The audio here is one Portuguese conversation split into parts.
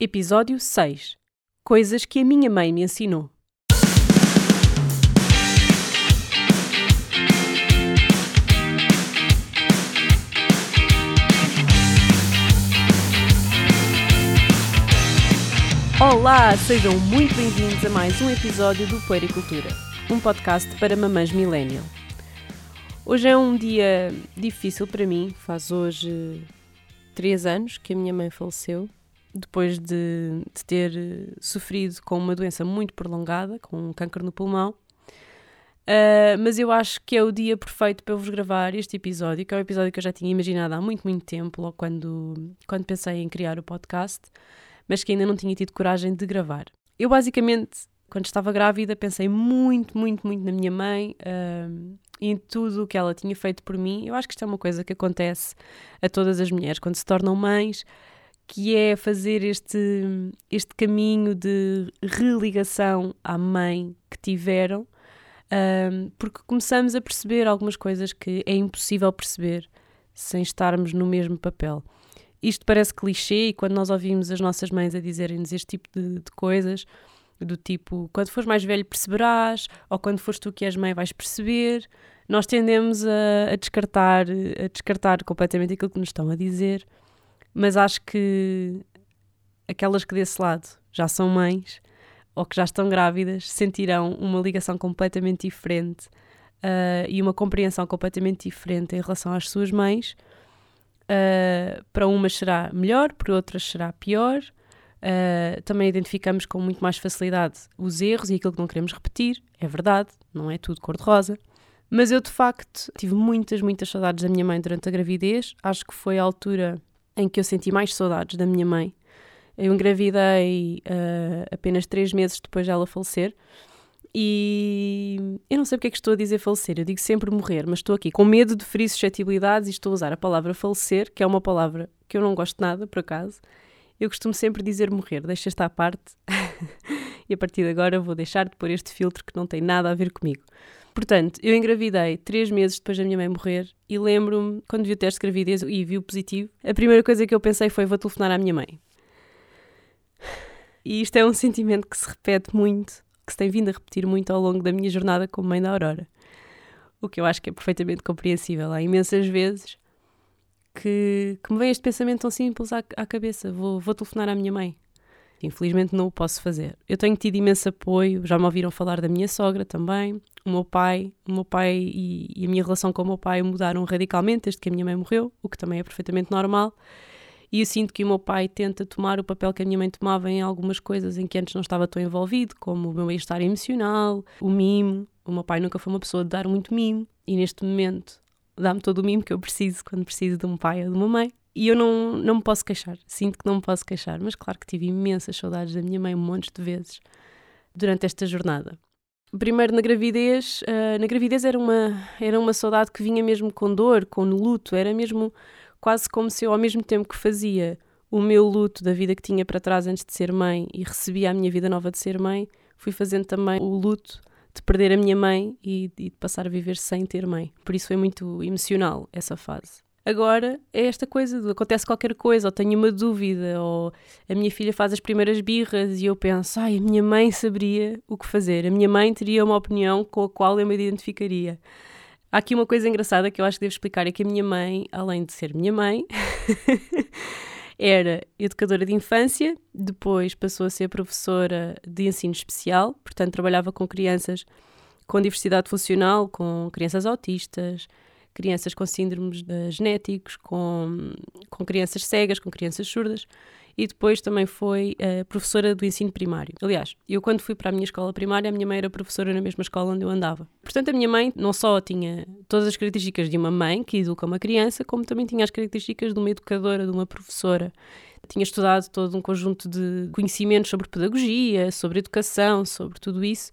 Episódio 6 Coisas que a minha mãe me ensinou. Olá, sejam muito bem-vindos a mais um episódio do Poericultura, um podcast para mamães millennial. Hoje é um dia difícil para mim, faz hoje três anos que a minha mãe faleceu, depois de, de ter sofrido com uma doença muito prolongada, com um câncer no pulmão. Uh, mas eu acho que é o dia perfeito para eu vos gravar este episódio, que é um episódio que eu já tinha imaginado há muito, muito tempo, logo quando, quando pensei em criar o podcast mas que ainda não tinha tido coragem de gravar. Eu basicamente, quando estava grávida, pensei muito, muito, muito na minha mãe uh, e em tudo o que ela tinha feito por mim. Eu acho que isto é uma coisa que acontece a todas as mulheres quando se tornam mães, que é fazer este, este caminho de religação à mãe que tiveram, uh, porque começamos a perceber algumas coisas que é impossível perceber sem estarmos no mesmo papel. Isto parece clichê e quando nós ouvimos as nossas mães a dizerem-nos este tipo de, de, coisas, do tipo, quando fores mais velho perceberás, ou quando fores tu que és mãe vais perceber, nós tendemos a, a, descartar, a descartar completamente aquilo que nos estão a dizer, mas acho que aquelas que desse lado já são mães ou que já estão grávidas sentirão uma ligação completamente diferente uh, e uma compreensão completamente diferente em relação às suas mães Uh, para umas será melhor, para outras será pior. Uh, também identificamos com muito mais facilidade os erros e aquilo que não queremos repetir. É verdade, não é tudo cor-de-rosa. Mas eu, de facto, tive muitas, muitas saudades da minha mãe durante a gravidez. Acho que foi a altura em que eu senti mais saudades da minha mãe. Eu engravidei uh, apenas três meses depois dela falecer. E eu não sei porque é que estou a dizer falecer, eu digo sempre morrer, mas estou aqui com medo de ferir suscetibilidades e estou a usar a palavra falecer, que é uma palavra que eu não gosto nada, por acaso. Eu costumo sempre dizer morrer, deixa esta à parte. e a partir de agora vou deixar de pôr este filtro que não tem nada a ver comigo. Portanto, eu engravidei três meses depois da minha mãe morrer e lembro-me, quando vi o teste de gravidez e vi o positivo, a primeira coisa que eu pensei foi: vou telefonar à minha mãe. E isto é um sentimento que se repete muito que se tem vindo a repetir muito ao longo da minha jornada como mãe da Aurora. O que eu acho que é perfeitamente compreensível. Há imensas vezes que, que me vem este pensamento tão simples à, à cabeça: vou, vou telefonar à minha mãe. Infelizmente não o posso fazer. Eu tenho tido imenso apoio, já me ouviram falar da minha sogra também, o meu pai, o meu pai e, e, a minha relação com o meu pai mudaram radicalmente desde que a minha mãe morreu, o que também é perfeitamente normal. E eu sinto que o meu pai tenta tomar o papel que a minha mãe tomava em algumas coisas em que antes não estava tão envolvido, como o meu bem-estar emocional, o mimo. O meu pai nunca foi uma pessoa de dar muito mimo e neste momento dá-me todo o mimo que eu preciso quando preciso de um pai ou de uma mãe. E eu não, não me posso queixar, sinto que não me posso queixar, mas claro que tive imensas saudades da minha mãe um monte de vezes durante esta jornada. Primeiro na gravidez, uh, na gravidez era uma, era uma saudade que vinha mesmo com dor, com luto, era mesmo quase como se eu, ao mesmo tempo que fazia o meu luto da vida que tinha para trás antes de ser mãe e recebia a minha vida nova de ser mãe, fui fazendo também o luto de perder a minha mãe e, e de passar a viver sem ter mãe. Por isso foi muito emocional essa fase. Agora é esta coisa de acontece qualquer coisa, ou tenho uma dúvida, ou a minha filha faz as primeiras birras e eu penso, ai, a minha mãe saberia o que fazer, a minha mãe teria uma opinião com a qual eu me identificaria. Há aqui uma coisa engraçada que eu acho que devo explicar: é que a minha mãe, além de ser minha mãe, era educadora de infância, depois passou a ser professora de ensino especial, portanto, trabalhava com crianças com diversidade funcional, com crianças autistas, crianças com síndromes genéticos, com, com crianças cegas, com crianças surdas e depois também foi uh, professora do ensino primário. Aliás, eu quando fui para a minha escola primária, a minha mãe era professora na mesma escola onde eu andava. Portanto, a minha mãe não só tinha todas as características de uma mãe que educa uma criança, como também tinha as características de uma educadora, de uma professora. Tinha estudado todo um conjunto de conhecimentos sobre pedagogia, sobre educação, sobre tudo isso.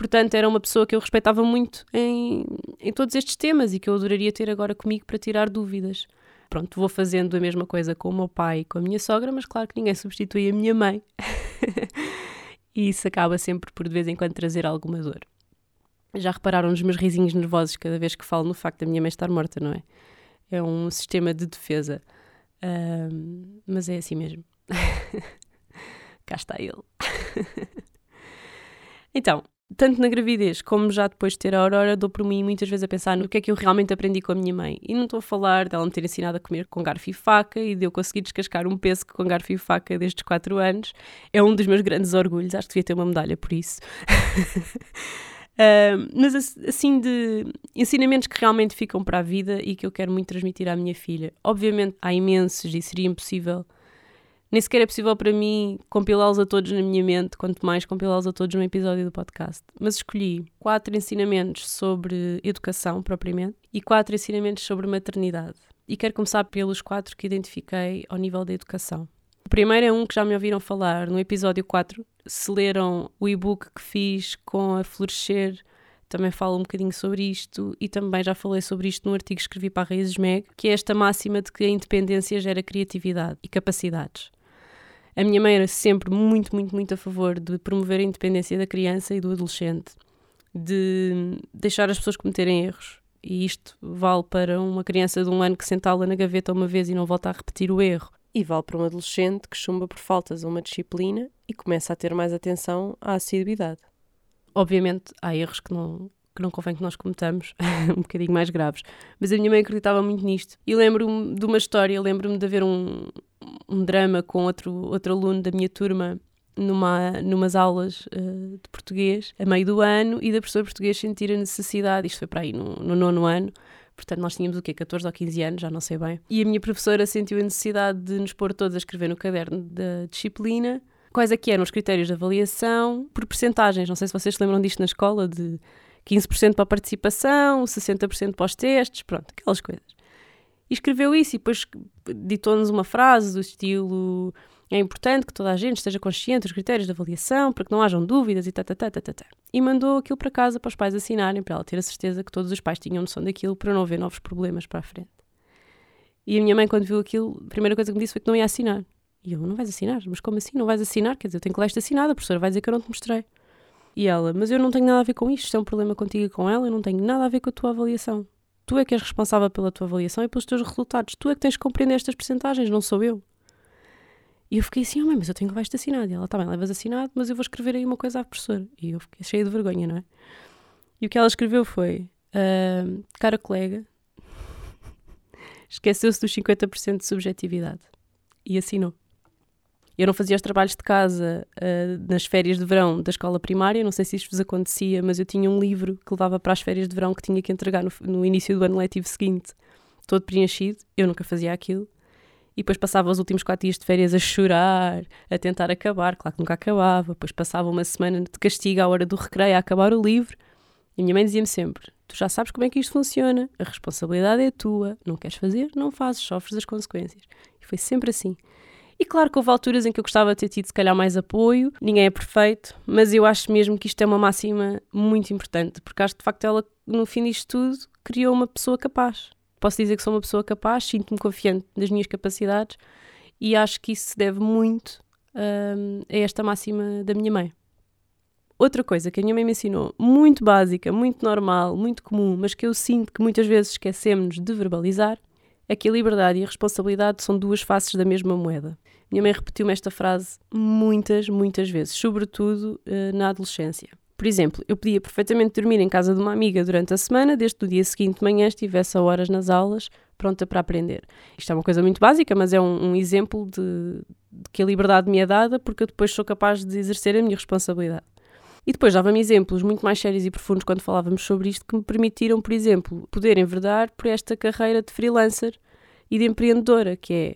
Portanto, era uma pessoa que eu respeitava muito em, em todos estes temas e que eu adoraria ter agora comigo para tirar dúvidas pronto, vou fazendo a mesma coisa com o meu pai e com a minha sogra, mas claro que ninguém substitui a minha mãe. e isso acaba sempre por de vez em quando trazer alguma dor. Já repararam nos meus risinhos nervosos cada vez que falo no facto da minha mãe estar morta, não é? É um sistema de defesa. mas é assim mesmo. cá está ele. então, tanto na gravidez como já depois de ter a Aurora, dou por mim muitas vezes a pensar no que é que eu realmente aprendi com a minha mãe. E não estou a falar dela me ter ensinado a comer com garfo e faca e de eu conseguir descascar um pêssego com garfo e faca desde os 4 anos. É um dos meus grandes orgulhos, acho que devia ter uma medalha por isso. Uh, mas assim de ensinamentos que realmente ficam para a vida e que eu quero muito transmitir à minha filha. Obviamente há imensos e seria impossível, nem sequer é possível para mim compilá-los a todos na minha mente, quanto mais compilá-los a todos num episódio do podcast. Mas escolhi quatro ensinamentos sobre educação propriamente e quatro ensinamentos sobre maternidade. E quero começar pelos quatro que identifiquei ao nível da educação. O primeiro é um que já me ouviram falar no episódio 4. Se leram o e-book que fiz com a Florescer, também falo um bocadinho sobre isto e também já falei sobre isto no artigo que escrevi para a Raízes Meg, que é esta máxima de que a independência gera criatividade e capacidades. A minha mãe era sempre muito, muito, muito a favor de promover a independência da criança e do adolescente, de deixar as pessoas cometerem erros. E isto vale para uma criança de um ano que sentá-la na gaveta uma vez e não volta a repetir o erro. E vale para um adolescente que chumba por faltas a uma disciplina e começa a ter mais atenção à assiduidade. Obviamente, há erros que não, que não convém que nós cometamos, um bocadinho mais graves. Mas a minha mãe acreditava muito nisto. E lembro-me de uma história, lembro-me de haver um, um drama com outro, outro aluno da minha turma numa, numas aulas uh, de português a meio do ano e da professora português sentir a necessidade, isto foi para aí no, no nono ano, Portanto, nós tínhamos o quê? 14 ou 15 anos, já não sei bem. E a minha professora sentiu a necessidade de nos pôr todos a escrever no caderno da disciplina quais é que eram os critérios de avaliação por percentagens. Não sei se vocês se lembram disto na escola, de 15% para a participação, 60% para os testes, pronto, aquelas coisas. E escreveu isso e depois ditou-nos uma frase do estilo é importante que toda a gente esteja consciente dos critérios de avaliação para que não hajam dúvidas e tá, tá, tá, tá. E mandou aquilo para casa para os pais assinarem, para ela ter a certeza que todos os pais tinham noção daquilo para não haver novos problemas para a frente. E a minha mãe, quando viu aquilo, a primeira coisa que me disse foi que não ia assinar. E eu, não vais assinar? Mas como assim? Não vais assinar? Quer dizer, eu tenho que ler isto assinado, a professora vai dizer que eu não te mostrei. E ela, mas eu não tenho nada a ver com isto, isto é um problema contigo e com ela, eu não tenho nada a ver com a tua avaliação. Tu é que és responsável pela tua avaliação e pelos teus resultados. Tu é que tens que compreender estas percentagens, não sou eu. E eu fiquei assim, oh, mãe, mas eu tenho que levar isto assinado. E ela, tá bem, levas assinado, mas eu vou escrever aí uma coisa à professora. E eu fiquei cheia de vergonha, não é? E o que ela escreveu foi, uh, cara colega, esqueceu-se dos 50% de subjetividade. E assinou. Eu não fazia os trabalhos de casa uh, nas férias de verão da escola primária, não sei se isto vos acontecia, mas eu tinha um livro que levava para as férias de verão que tinha que entregar no, no início do ano letivo seguinte, todo preenchido. Eu nunca fazia aquilo e depois passava os últimos quatro dias de férias a chorar, a tentar acabar, claro que nunca acabava, depois passava uma semana de castigo à hora do recreio a acabar o livro. E a minha mãe dizia-me sempre: Tu já sabes como é que isto funciona, a responsabilidade é tua, não queres fazer, não fazes, sofres as consequências. E foi sempre assim. E claro que houve alturas em que eu gostava de ter tido, se calhar, mais apoio, ninguém é perfeito, mas eu acho mesmo que isto é uma máxima muito importante, porque acho que de facto ela, no fim disto tudo, criou uma pessoa capaz posso dizer que sou uma pessoa capaz, sinto-me confiante das minhas capacidades e acho que isso se deve muito um, a esta máxima da minha mãe. Outra coisa que a minha mãe me ensinou, muito básica, muito normal, muito comum, mas que eu sinto que muitas vezes esquecemos de verbalizar, é que a liberdade e a responsabilidade são duas faces da mesma moeda. Minha mãe repetiu-me esta frase muitas, muitas vezes, sobretudo uh, na adolescência. Por exemplo, eu podia perfeitamente dormir em casa de uma amiga durante a semana, desde que no dia seguinte de manhã estivesse a horas nas aulas, pronta para aprender. Isto é uma coisa muito básica, mas é um, um exemplo de, de, que a liberdade me é dada porque eu depois sou capaz de exercer a minha responsabilidade. E depois dava-me exemplos muito mais sérios e profundos quando falávamos sobre isto que me permitiram, por exemplo, poder enverdar por esta carreira de freelancer e de empreendedora, que é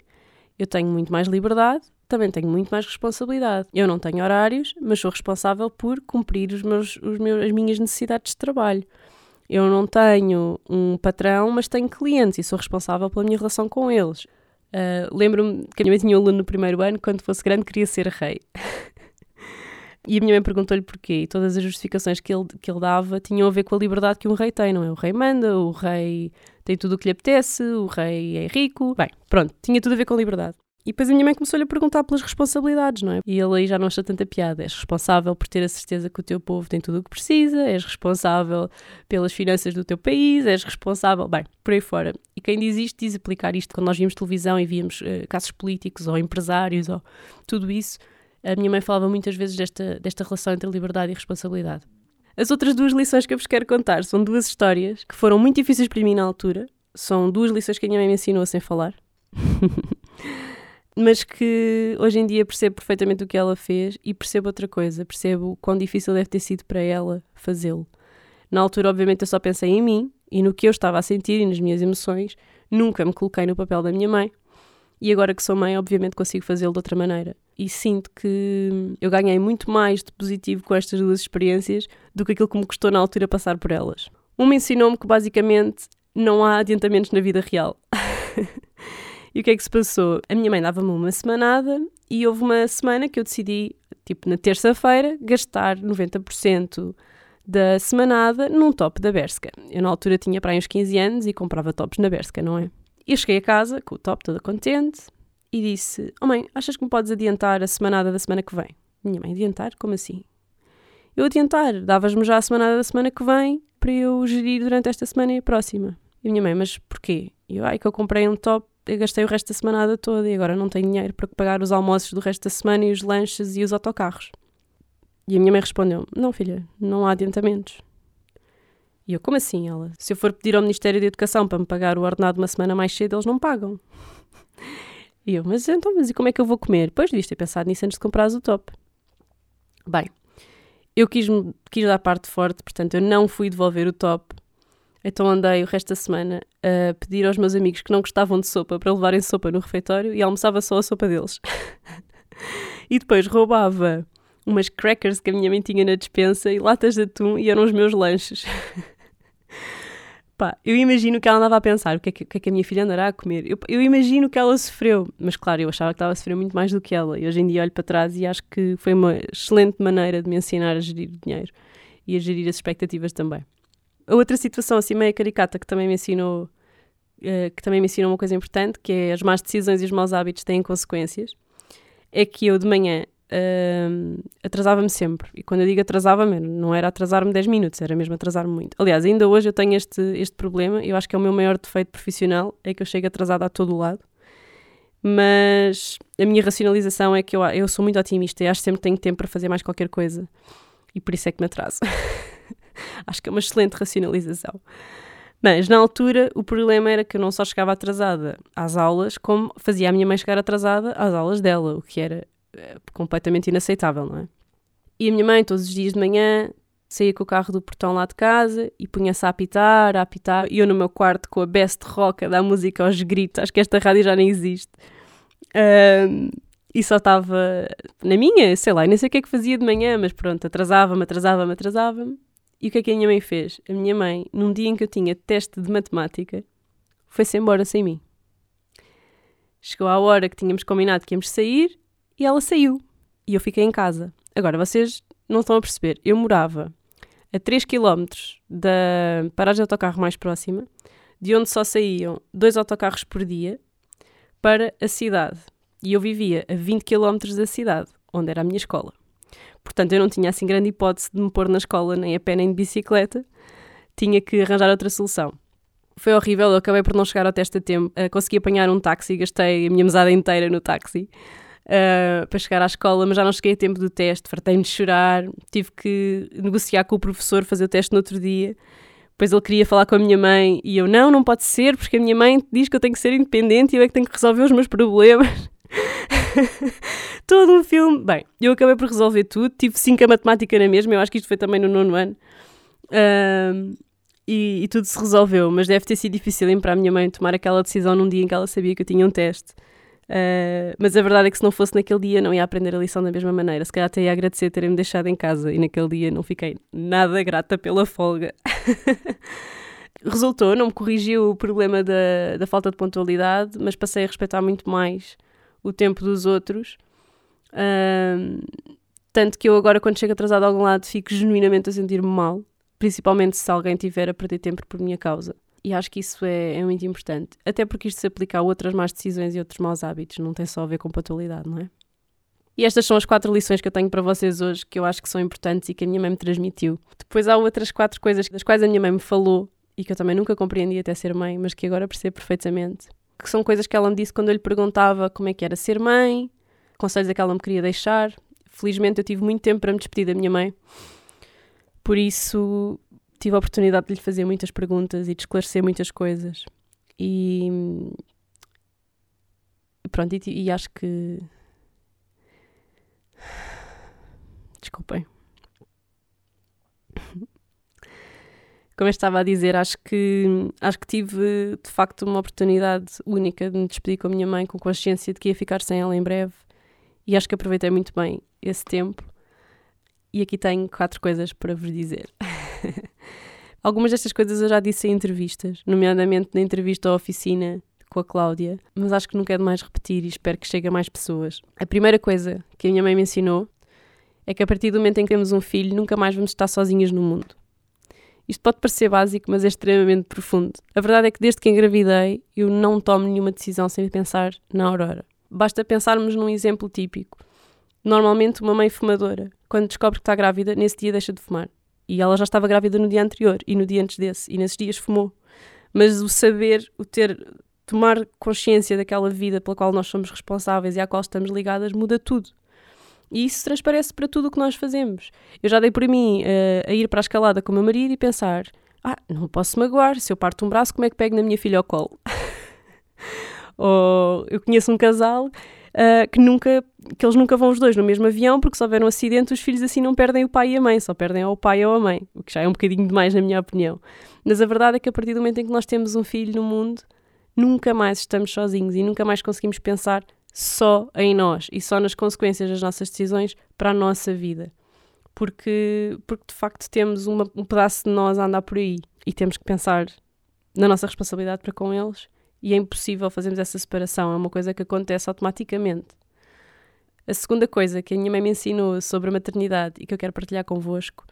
eu tenho muito mais liberdade, também tenho muito mais responsabilidade. Eu não tenho horários, mas sou responsável por cumprir os meus, os meus, as minhas necessidades de trabalho. Eu não tenho um patrão, mas tenho clientes e sou responsável pela minha relação com eles. Uh, Lembro-me que a minha mãe tinha um aluno no primeiro ano, quando fosse grande, queria ser rei. e a minha mãe perguntou-lhe porquê. E todas as justificações que ele, que ele dava tinham a ver com a liberdade que um rei tem, não é? O rei manda, o rei tem tudo o que lhe apetece, o rei é rico. Bem, pronto, tinha tudo a ver com liberdade. E depois a minha mãe começou-lhe a perguntar pelas responsabilidades, não é? E ele aí já não achou tanta piada. És responsável por ter a certeza que o teu povo tem tudo o que precisa, és responsável pelas finanças do teu país, és responsável. Bem, por aí fora. E quem diz isto diz aplicar isto quando nós víamos televisão e víamos uh, casos políticos ou empresários ou tudo isso. A minha mãe falava muitas vezes desta, desta relação entre liberdade e responsabilidade. As outras duas lições que eu vos quero contar são duas histórias que foram muito difíceis para mim na altura. São duas lições que a minha mãe me ensinou sem falar. Mas que hoje em dia percebo perfeitamente o que ela fez e percebo outra coisa. Percebo quão difícil deve ter sido para ela fazê-lo. Na altura, obviamente, eu só pensei em mim e no que eu estava a sentir e nas minhas emoções. Nunca me coloquei no papel da minha mãe. E agora que sou mãe, obviamente consigo fazê-lo de outra maneira. E sinto que eu ganhei muito mais de positivo com estas duas experiências do que aquilo que me custou na altura passar por elas. Uma ensinou-me que basicamente não há adiantamentos na vida real. e o que é que se passou? A minha mãe dava-me uma semanada e houve uma semana que eu decidi, tipo na terça-feira, gastar 90% da semanada num top da Berska. Eu na altura tinha para aí uns 15 anos e comprava tops na Berska, não é? Eu cheguei a casa com o top toda contente e disse: Oh mãe, achas que me podes adiantar a semanada da semana que vem? Minha mãe, adiantar? Como assim? Eu adiantar, davas-me já a semanada da semana que vem para eu gerir durante esta semana e a próxima. E minha mãe, mas porquê? E eu, ai, que eu comprei um top, eu gastei o resto da semanada toda e agora não tenho dinheiro para pagar os almoços do resto da semana e os lanches e os autocarros. E a minha mãe respondeu: Não, filha, não há adiantamentos. E eu, como assim? Ela, se eu for pedir ao Ministério da Educação para me pagar o ordenado uma semana mais cedo, eles não pagam. E eu, mas então, mas e como é que eu vou comer? Pois devias ter pensado nisso antes de comprares o top. Bem, eu quis, quis dar parte forte, portanto, eu não fui devolver o top. Então andei o resto da semana a pedir aos meus amigos que não gostavam de sopa para levarem sopa no refeitório e almoçava só a sopa deles. e depois roubava umas crackers que a minha mãe tinha na despensa e latas de atum e eram os meus lanches. Eu imagino que ela andava a pensar o que é que, que, é que a minha filha andará a comer. Eu, eu, imagino que ela sofreu, mas claro, eu achava que estava a sofrer muito mais do que ela. E hoje em dia olho para trás e acho que foi uma excelente maneira de me ensinar a gerir o dinheiro e a gerir as expectativas também. A outra situação assim meio caricata que também me ensinou, uh, que também me ensinou uma coisa importante, que é as más decisões e os maus hábitos têm consequências, é que eu de manhã uh, atrasava-me sempre. E quando eu digo atrasava-me, não era atrasar-me 10 minutos, era mesmo atrasar-me muito. Aliás, ainda hoje eu tenho este, este problema, eu acho que é o meu maior defeito profissional, é que eu chego atrasada a todo o lado. Mas a minha racionalização é que eu, eu sou muito otimista e acho que sempre tenho tempo para fazer mais qualquer coisa. E por isso é que me atraso. acho que é uma excelente racionalização. Mas na altura o problema era que eu não só chegava atrasada às aulas, como fazia a minha mãe chegar atrasada às aulas dela, o que era completamente inaceitável, não é? E a minha mãe, todos os dias de manhã, saía com o carro do portão lá de casa e punha-se a apitar, a apitar, e eu no meu quarto com a best rock a dar música aos gritos, acho que esta rádio já nem existe. Um, e só estava na minha, sei lá, nem sei o que é que fazia de manhã, mas pronto, atrasava-me, atrasava-me, atrasava-me. E o que é que a minha mãe fez? A minha mãe, num dia em que eu tinha teste de matemática, foi-se embora sem mim. Chegou a hora que tínhamos combinado que íamos sair e ela saiu. E eu fiquei em casa. Agora, vocês não estão a perceber. Eu morava a 3 km da paragem de autocarro mais próxima, de onde só saíam dois autocarros por dia, para a cidade. E eu vivia a 20 km da cidade, onde era a minha escola. Portanto, eu não tinha assim grande hipótese de me pôr na escola nem a pé nem de bicicleta. Tinha que arranjar outra solução. Foi horrível, eu acabei por não chegar ao teste a tempo. Uh, consegui apanhar um táxi, gastei a minha mesada inteira no táxi uh, para chegar à escola, mas já não cheguei a tempo do teste, fartei-me de chorar, tive que negociar com o professor, fazer o teste no outro dia. Depois ele queria falar com a minha mãe e eu, não, não pode ser, porque a minha mãe diz que eu tenho que ser independente e eu é que tenho que resolver os meus problemas. Todo um filme. Bem, eu acabei por resolver tudo, tive 5 a matemática na mesma, eu acho que isto foi também no nono ano. E, e, tudo se resolveu, mas deve ter sido difícil para a minha mãe tomar aquela decisão num dia em que ela sabia que eu tinha um teste. Uh, mas a verdade é que se não fosse naquele dia não ia aprender a lição da mesma maneira. Se calhar até ia agradecer terem-me deixado em casa e naquele dia não fiquei nada grata pela folga. Resultou, não me corrigiu o problema da, da falta de pontualidade, mas passei a respeitar muito mais o tempo dos outros. Uh, tanto que eu agora, quando chego atrasado a algum lado, fico genuinamente a sentir-me mal, principalmente se alguém tiver a perder tempo por minha causa. E acho que isso é, é, muito importante. Até porque isto se aplica a outras más decisões e outros maus hábitos, não tem só a ver com pontualidade, não é? E estas são as quatro lições que eu tenho para vocês hoje, que eu acho que são importantes e que a minha mãe me transmitiu. Depois há outras quatro coisas das quais a minha mãe me falou e que eu também nunca compreendi até ser mãe, mas que agora percebo perfeitamente. Que são coisas que ela me disse quando eu lhe perguntava como é que era ser mãe, conselhos a que ela me queria deixar. Felizmente eu tive muito tempo para me despedir da minha mãe, por isso tive a oportunidade de lhe fazer muitas perguntas e de esclarecer muitas coisas. E pronto, e, e acho que. Desculpem. Como eu estava a dizer, acho que, acho que tive de facto uma oportunidade única de me despedir com a minha mãe, com consciência de que ia ficar sem ela em breve, e acho que aproveitei muito bem esse tempo. E aqui tenho quatro coisas para vos dizer. Algumas destas coisas eu já disse em entrevistas, nomeadamente na entrevista à oficina com a Cláudia, mas acho que nunca é demais repetir e espero que chegue a mais pessoas. A primeira coisa que a minha mãe me ensinou é que a partir do momento em que temos um filho, nunca mais vamos estar sozinhos no mundo. Isto pode parecer básico, mas é extremamente profundo. A verdade é que desde que engravidei, eu não tomo nenhuma decisão sem pensar na Aurora. Basta pensarmos num exemplo típico. Normalmente, uma mãe fumadora, quando descobre que está grávida, nesse dia deixa de fumar. E ela já estava grávida no dia anterior e no dia antes desse, e nesses dias fumou. Mas o saber, o ter, tomar consciência daquela vida pela qual nós somos responsáveis e à qual estamos ligadas, muda tudo. E isso transparece para tudo o que nós fazemos. Eu já dei por mim uh, a ir para a escalada com o meu marido e pensar: ah, não posso magoar, se eu parto um braço, como é que pego na minha filha ao colo? Ou eu conheço um casal uh, que nunca que eles nunca vão os dois no mesmo avião porque se houver um acidente os filhos assim não perdem o pai e a mãe, só perdem ao pai ou a mãe, o que já é um bocadinho demais na minha opinião. Mas a verdade é que a partir do momento em que nós temos um filho no mundo, nunca mais estamos sozinhos e nunca mais conseguimos pensar só em nós e só nas consequências das nossas decisões para a nossa vida. Porque, porque de facto temos uma, um pedaço de nós a andar por aí e temos que pensar na nossa responsabilidade para com eles e é impossível fazermos essa separação, é uma coisa que acontece automaticamente. A segunda coisa que a minha mãe me ensinou sobre a maternidade e que eu quero partilhar convosco,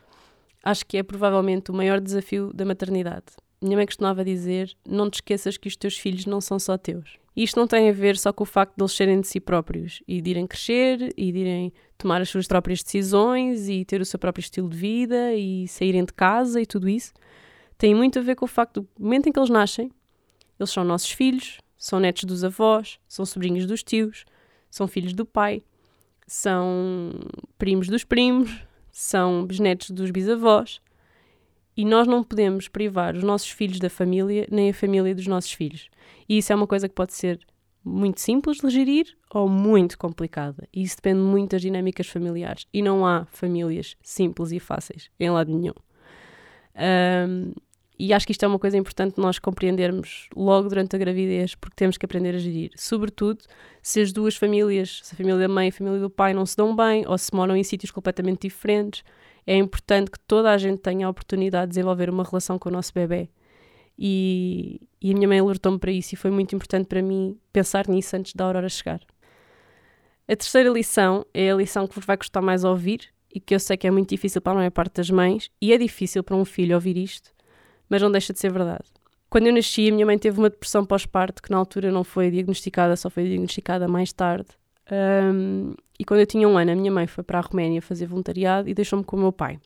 acho que é provavelmente o maior desafio da maternidade. Minha mãe costumava dizer: Não te esqueças que os teus filhos não são só teus. E isto não tem a ver só com o facto de eles serem de si próprios e de irem crescer e de irem tomar as suas próprias decisões e ter o seu próprio estilo de vida e saírem de casa e tudo isso. Tem muito a ver com o facto do momento em que eles nascem, eles são nossos filhos, são netos dos avós, são sobrinhos dos tios, são filhos do pai, são primos dos primos, são bisnetos dos bisavós. E nós não podemos privar os nossos filhos da família, nem a família dos nossos filhos. E isso é uma coisa que pode ser muito simples de gerir ou muito complicada. E isso depende muito das dinâmicas familiares. E não há famílias simples e fáceis em lado nenhum. Um, e acho que isto é uma coisa importante nós compreendermos logo durante a gravidez, porque temos que aprender a gerir. Sobretudo se as duas famílias, se a família da mãe e a família do pai não se dão bem ou se moram em sítios completamente diferentes, é importante que toda a gente tenha a oportunidade de desenvolver uma relação com o nosso bebê. E, e a minha mãe alertou-me para isso e foi muito importante para mim pensar nisso antes da Aurora chegar. A terceira lição é a lição que vos vai custar mais ouvir e que eu sei que é muito difícil para a maior parte das mães e é difícil para um filho ouvir isto, mas não deixa de ser verdade. Quando eu nasci, a minha mãe teve uma depressão pós-parto que na altura não foi diagnosticada, só foi diagnosticada mais tarde. Um, e quando eu tinha um ano, a minha mãe foi para a Roménia fazer voluntariado e deixou-me com o meu pai.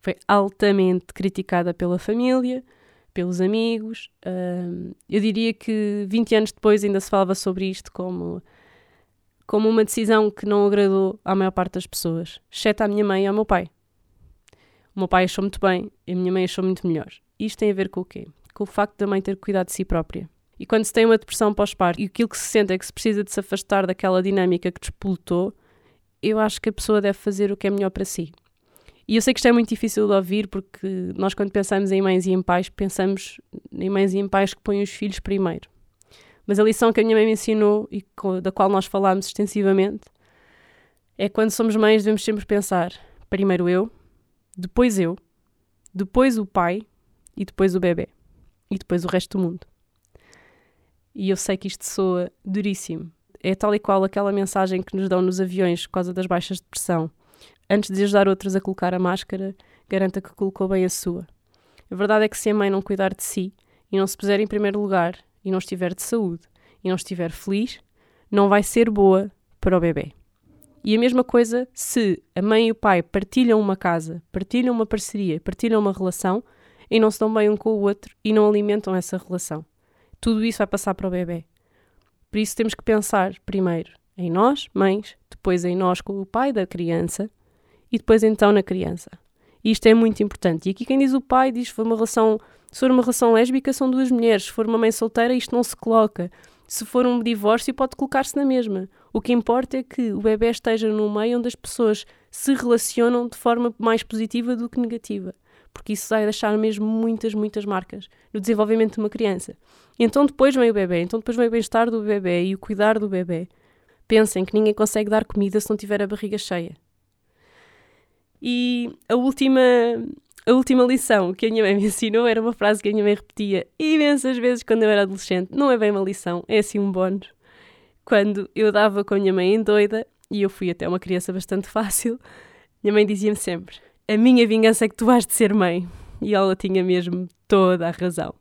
Foi altamente criticada pela família, pelos amigos. Um, eu diria que 20 anos depois ainda se falava sobre isto como, como uma decisão que não agradou à maior parte das pessoas, exceto à minha mãe e ao meu pai. O meu pai achou muito bem e a minha mãe achou muito melhor. Isto tem a ver com o quê? Com o facto da mãe ter cuidado de si própria. E quando se tem uma depressão pós-parto e aquilo que se sente é que se precisa de se afastar daquela dinâmica que despoletou, eu acho que a pessoa deve fazer o que é melhor para si. E eu sei que isto é muito difícil de ouvir porque nós, quando pensamos em mães e em pais, pensamos em mães e em pais que põem os filhos primeiro. Mas a lição que a minha mãe me ensinou e da qual nós falámos extensivamente é que quando somos mães devemos sempre pensar primeiro eu, depois eu, depois o pai e depois o bebê e depois o resto do mundo. E eu sei que isto soa duríssimo. É tal e qual aquela mensagem que nos dão nos aviões por causa das baixas de pressão. Antes de ajudar outros a colocar a máscara, garanta que colocou bem a sua. A verdade é que se a mãe não cuidar de si e não se puser em primeiro lugar e não estiver de saúde e não estiver feliz, não vai ser boa para o bebê. E a mesma coisa se a mãe e o pai partilham uma casa, partilham uma parceria, partilham uma relação e não se dão bem um com o outro e não alimentam essa relação tudo isso vai passar para o bebê. Por isso temos que pensar primeiro em nós, mães, depois em nós com o pai da criança e depois então na criança. Isto é muito importante. E aqui quem diz o pai diz foi uma relação, se for uma relação lésbica são duas mulheres, se for uma mãe solteira isto não se coloca. Se for um divórcio pode colocar-se na mesma. O que importa é que o bebê esteja num meio onde as pessoas se relacionam de forma mais positiva do que negativa. Porque isso vai deixar mesmo muitas, muitas marcas no desenvolvimento de uma criança. E então depois vem o bebê, então depois vem o bem-estar do bebê e o cuidar do bebê. Pensem que ninguém consegue dar comida se não tiver a barriga cheia. E a última, a última lição que a minha mãe me ensinou era uma frase que a minha mãe repetia imensas vezes quando eu era adolescente. Não é bem uma lição, é assim um bónus. Quando eu dava com a minha mãe em doida, e eu fui até uma criança bastante fácil, minha mãe dizia-me sempre: A minha vingança é que tu has de ser mãe. E ela tinha mesmo toda a razão.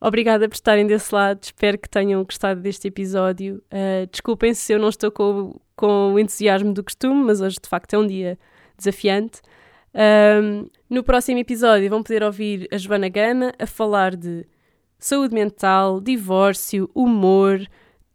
Obrigada por estarem desse lado, espero que tenham gostado deste episódio. Uh, desculpem se eu não estou com, com o entusiasmo do costume, mas hoje de facto é um dia desafiante. Um, no próximo episódio vão poder ouvir a Joana Gana a falar de saúde mental, divórcio, humor,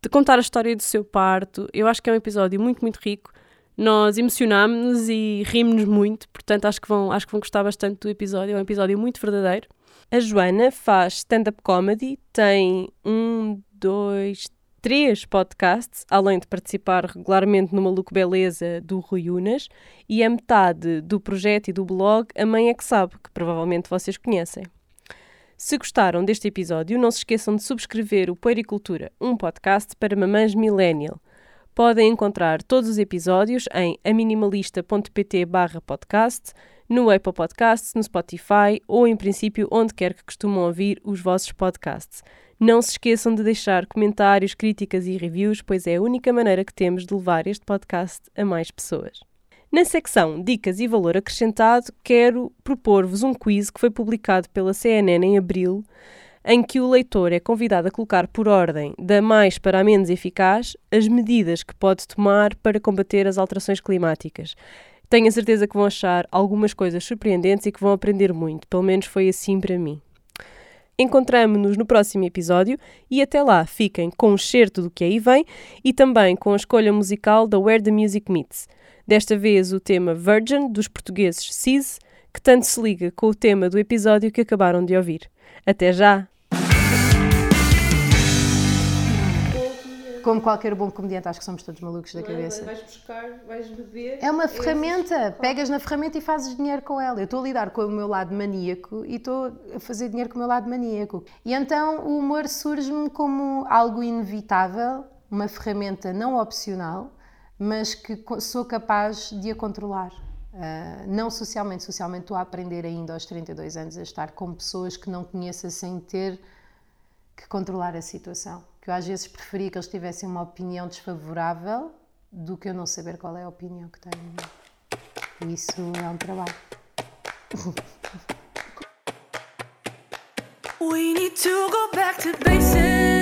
de contar a história do seu parto. Eu acho que é um episódio muito, muito rico. Nós emocionámos-nos e rimos-nos muito, portanto acho que, vão, acho que vão gostar bastante do episódio. É um episódio muito verdadeiro. A Joana faz stand-up comedy, tem um, dois, três podcasts, além de participar regularmente no Maluco Beleza do Rui Unas, e a metade do projeto e do blog A Mãe é que Sabe, que provavelmente vocês conhecem. Se gostaram deste episódio, não se esqueçam de subscrever o Poericultura, um podcast para mamães millennial. Podem encontrar todos os episódios em aminimalista.pt podcast, no Apple Podcasts, no Spotify ou, em princípio, onde quer que costumam ouvir os vossos podcasts. Não se esqueçam de deixar comentários, críticas e reviews, pois é a única maneira que temos de levar este podcast a mais pessoas. Na secção Dicas e Valor Acrescentado, quero propor-vos um quiz que foi publicado pela CNN em abril, em que o leitor é convidado a colocar por ordem da mais para a menos eficaz as medidas que pode tomar para combater as alterações climáticas. Tenho a certeza que vão achar algumas coisas surpreendentes e que vão aprender muito, pelo menos foi assim para mim. Encontramos-nos no próximo episódio e até lá fiquem com o certo do que aí vem e também com a escolha musical da Where the Music Meets. Desta vez o tema Virgin dos portugueses Cis, que tanto se liga com o tema do episódio que acabaram de ouvir. Até já! Como qualquer bom comediante, acho que somos todos malucos da cabeça. Vais buscar, vais beber. É uma ferramenta. Pegas na ferramenta e fazes dinheiro com ela. Eu estou a lidar com o meu lado maníaco e estou a fazer dinheiro com o meu lado maníaco. E então o humor surge-me como algo inevitável, uma ferramenta não opcional, mas que sou capaz de a controlar. Uh, não socialmente, socialmente estou a aprender ainda aos 32 anos a estar com pessoas que não conheço sem ter que controlar a situação que eu às vezes preferia que eles tivessem uma opinião desfavorável do que eu não saber qual é a opinião que tenho. E isso é um trabalho. We need to go back to basics.